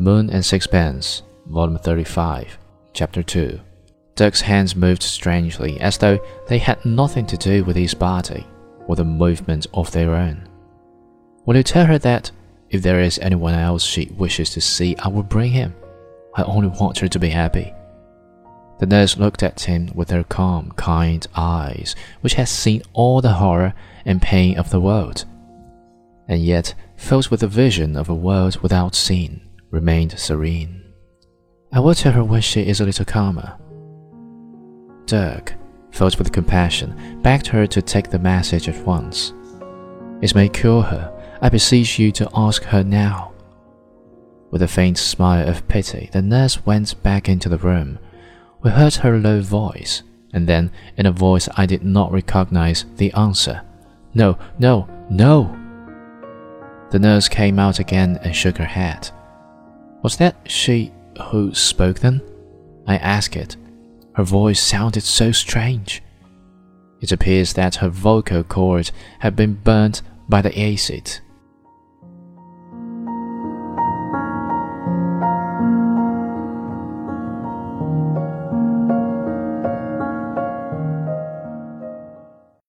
The Moon and Sixpence, Volume 35, Chapter 2. Dirk's hands moved strangely, as though they had nothing to do with his body or the movement of their own. Will you tell her that if there is anyone else she wishes to see, I will bring him? I only want her to be happy. The nurse looked at him with her calm, kind eyes, which had seen all the horror and pain of the world, and yet, filled with the vision of a world without sin, remained serene. I will tell her when she is a little calmer. Dirk, filled with compassion, begged her to take the message at once. It may cure her. I beseech you to ask her now. With a faint smile of pity, the nurse went back into the room we heard her low voice, and then, in a voice I did not recognize, the answer No, no, no! The nurse came out again and shook her head. Was that she who spoke then? I asked it. Her voice sounded so strange. It appears that her vocal cord had been burnt by the acid